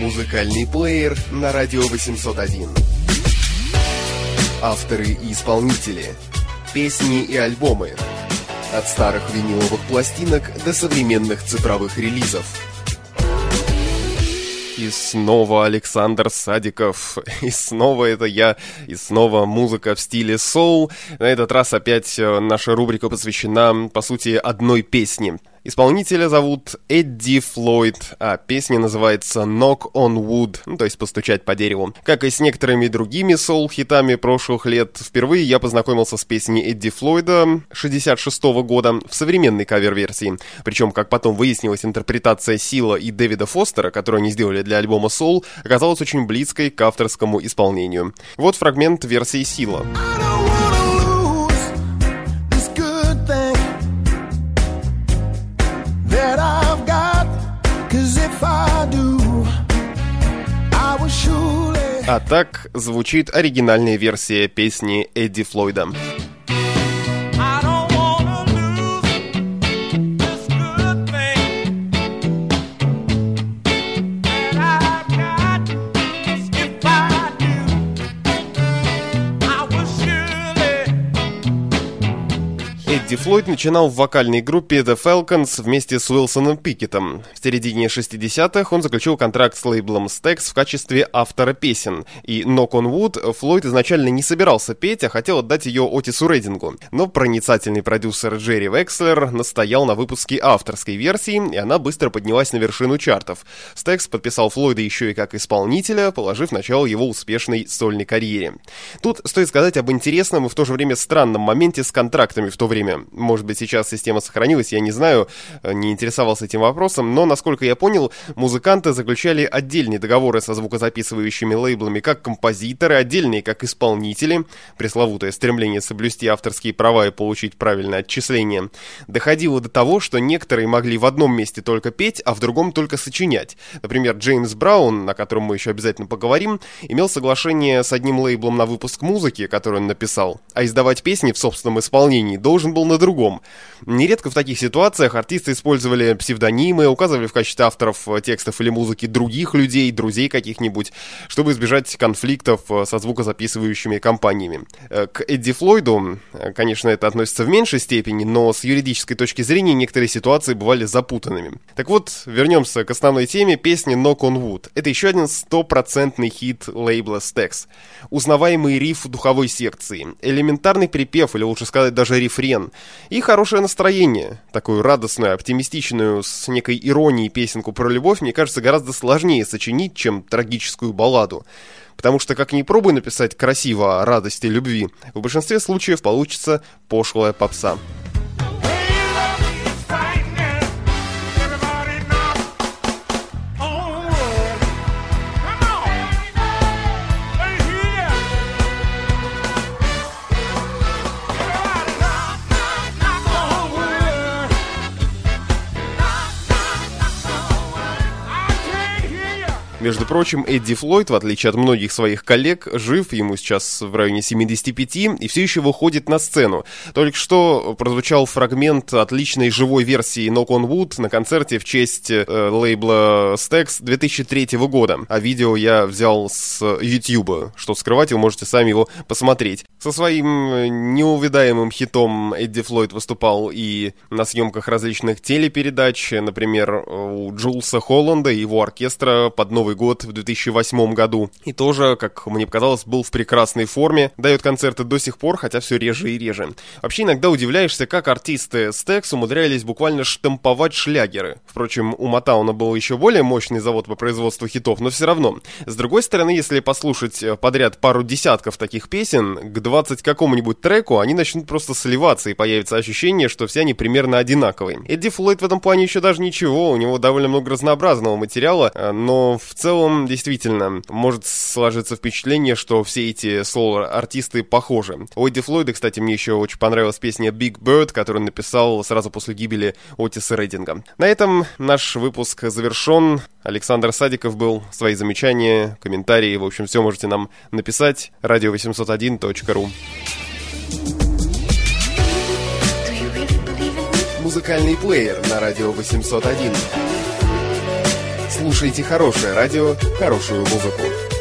Музыкальный плеер на радио 801. Авторы и исполнители. Песни и альбомы. От старых виниловых пластинок до современных цифровых релизов. И снова Александр Садиков, и снова это я, и снова музыка в стиле соул. На этот раз опять э, наша рубрика посвящена, по сути, одной песне – Исполнителя зовут Эдди Флойд, а песня называется Knock on Wood, ну, то есть постучать по дереву. Как и с некоторыми другими соул-хитами прошлых лет, впервые я познакомился с песней Эдди Флойда 66 -го года в современной кавер-версии. Причем, как потом выяснилось, интерпретация Сила и Дэвида Фостера, которую они сделали для альбома Soul, оказалась очень близкой к авторскому исполнению. Вот фрагмент версии Сила. А так звучит оригинальная версия песни Эдди Флойда. Эдди Флойд начинал в вокальной группе The Falcons вместе с Уилсоном Пикетом. В середине 60-х он заключил контракт с лейблом Stax в качестве автора песен. И Knock on Wood Флойд изначально не собирался петь, а хотел отдать ее Отису Рейдингу. Но проницательный продюсер Джерри Векслер настоял на выпуске авторской версии, и она быстро поднялась на вершину чартов. Stax подписал Флойда еще и как исполнителя, положив начало его успешной сольной карьере. Тут стоит сказать об интересном и в то же время странном моменте с контрактами в то время. Может быть, сейчас система сохранилась, я не знаю, э, не интересовался этим вопросом, но, насколько я понял, музыканты заключали отдельные договоры со звукозаписывающими лейблами как композиторы, отдельные как исполнители, пресловутое стремление соблюсти авторские права и получить правильное отчисление, доходило до того, что некоторые могли в одном месте только петь, а в другом только сочинять. Например, Джеймс Браун, о котором мы еще обязательно поговорим, имел соглашение с одним лейблом на выпуск музыки, который он написал, а издавать песни в собственном исполнении должен был на другом. Нередко в таких ситуациях артисты использовали псевдонимы, указывали в качестве авторов текстов или музыки других людей, друзей каких-нибудь, чтобы избежать конфликтов э, со звукозаписывающими компаниями. Э, к Эдди Флойду, э, конечно, это относится в меньшей степени, но с юридической точки зрения некоторые ситуации бывали запутанными. Так вот, вернемся к основной теме песни Knock on Wood. Это еще один стопроцентный хит лейбла Stax. Узнаваемый риф духовой секции, элементарный припев, или лучше сказать даже рефрен, и хорошее настроение. Такую радостную, оптимистичную, с некой иронией песенку про любовь, мне кажется, гораздо сложнее сочинить, чем трагическую балладу. Потому что, как ни пробуй написать красиво о радости любви, в большинстве случаев получится пошлая попса. Между прочим, Эдди Флойд, в отличие от многих своих коллег, жив, ему сейчас в районе 75, и все еще выходит на сцену. Только что прозвучал фрагмент отличной живой версии Knock on Wood на концерте в честь э, лейбла Stax 2003 года. А видео я взял с YouTube. Что скрывать, вы можете сами его посмотреть. Со своим э, неувидаемым хитом Эдди Флойд выступал и на съемках различных телепередач, например, у Джулса Холланда и его оркестра под Новый Новый год в 2008 году. И тоже, как мне показалось, был в прекрасной форме. Дает концерты до сих пор, хотя все реже и реже. Вообще иногда удивляешься, как артисты Стекс умудрялись буквально штамповать шлягеры. Впрочем, у Матауна был еще более мощный завод по производству хитов, но все равно. С другой стороны, если послушать подряд пару десятков таких песен, к 20 какому-нибудь треку они начнут просто сливаться, и появится ощущение, что все они примерно одинаковые. Эдди Флойд в этом плане еще даже ничего, у него довольно много разнообразного материала, но в целом, действительно, может сложиться впечатление, что все эти соло-артисты похожи. У Флойда, кстати, мне еще очень понравилась песня Big Bird, которую он написал сразу после гибели Отиса Рейдинга. На этом наш выпуск завершен. Александр Садиков был. Свои замечания, комментарии, в общем, все можете нам написать. radio801.ru Музыкальный плеер на радио 801 Слушайте хорошее радио, хорошую музыку.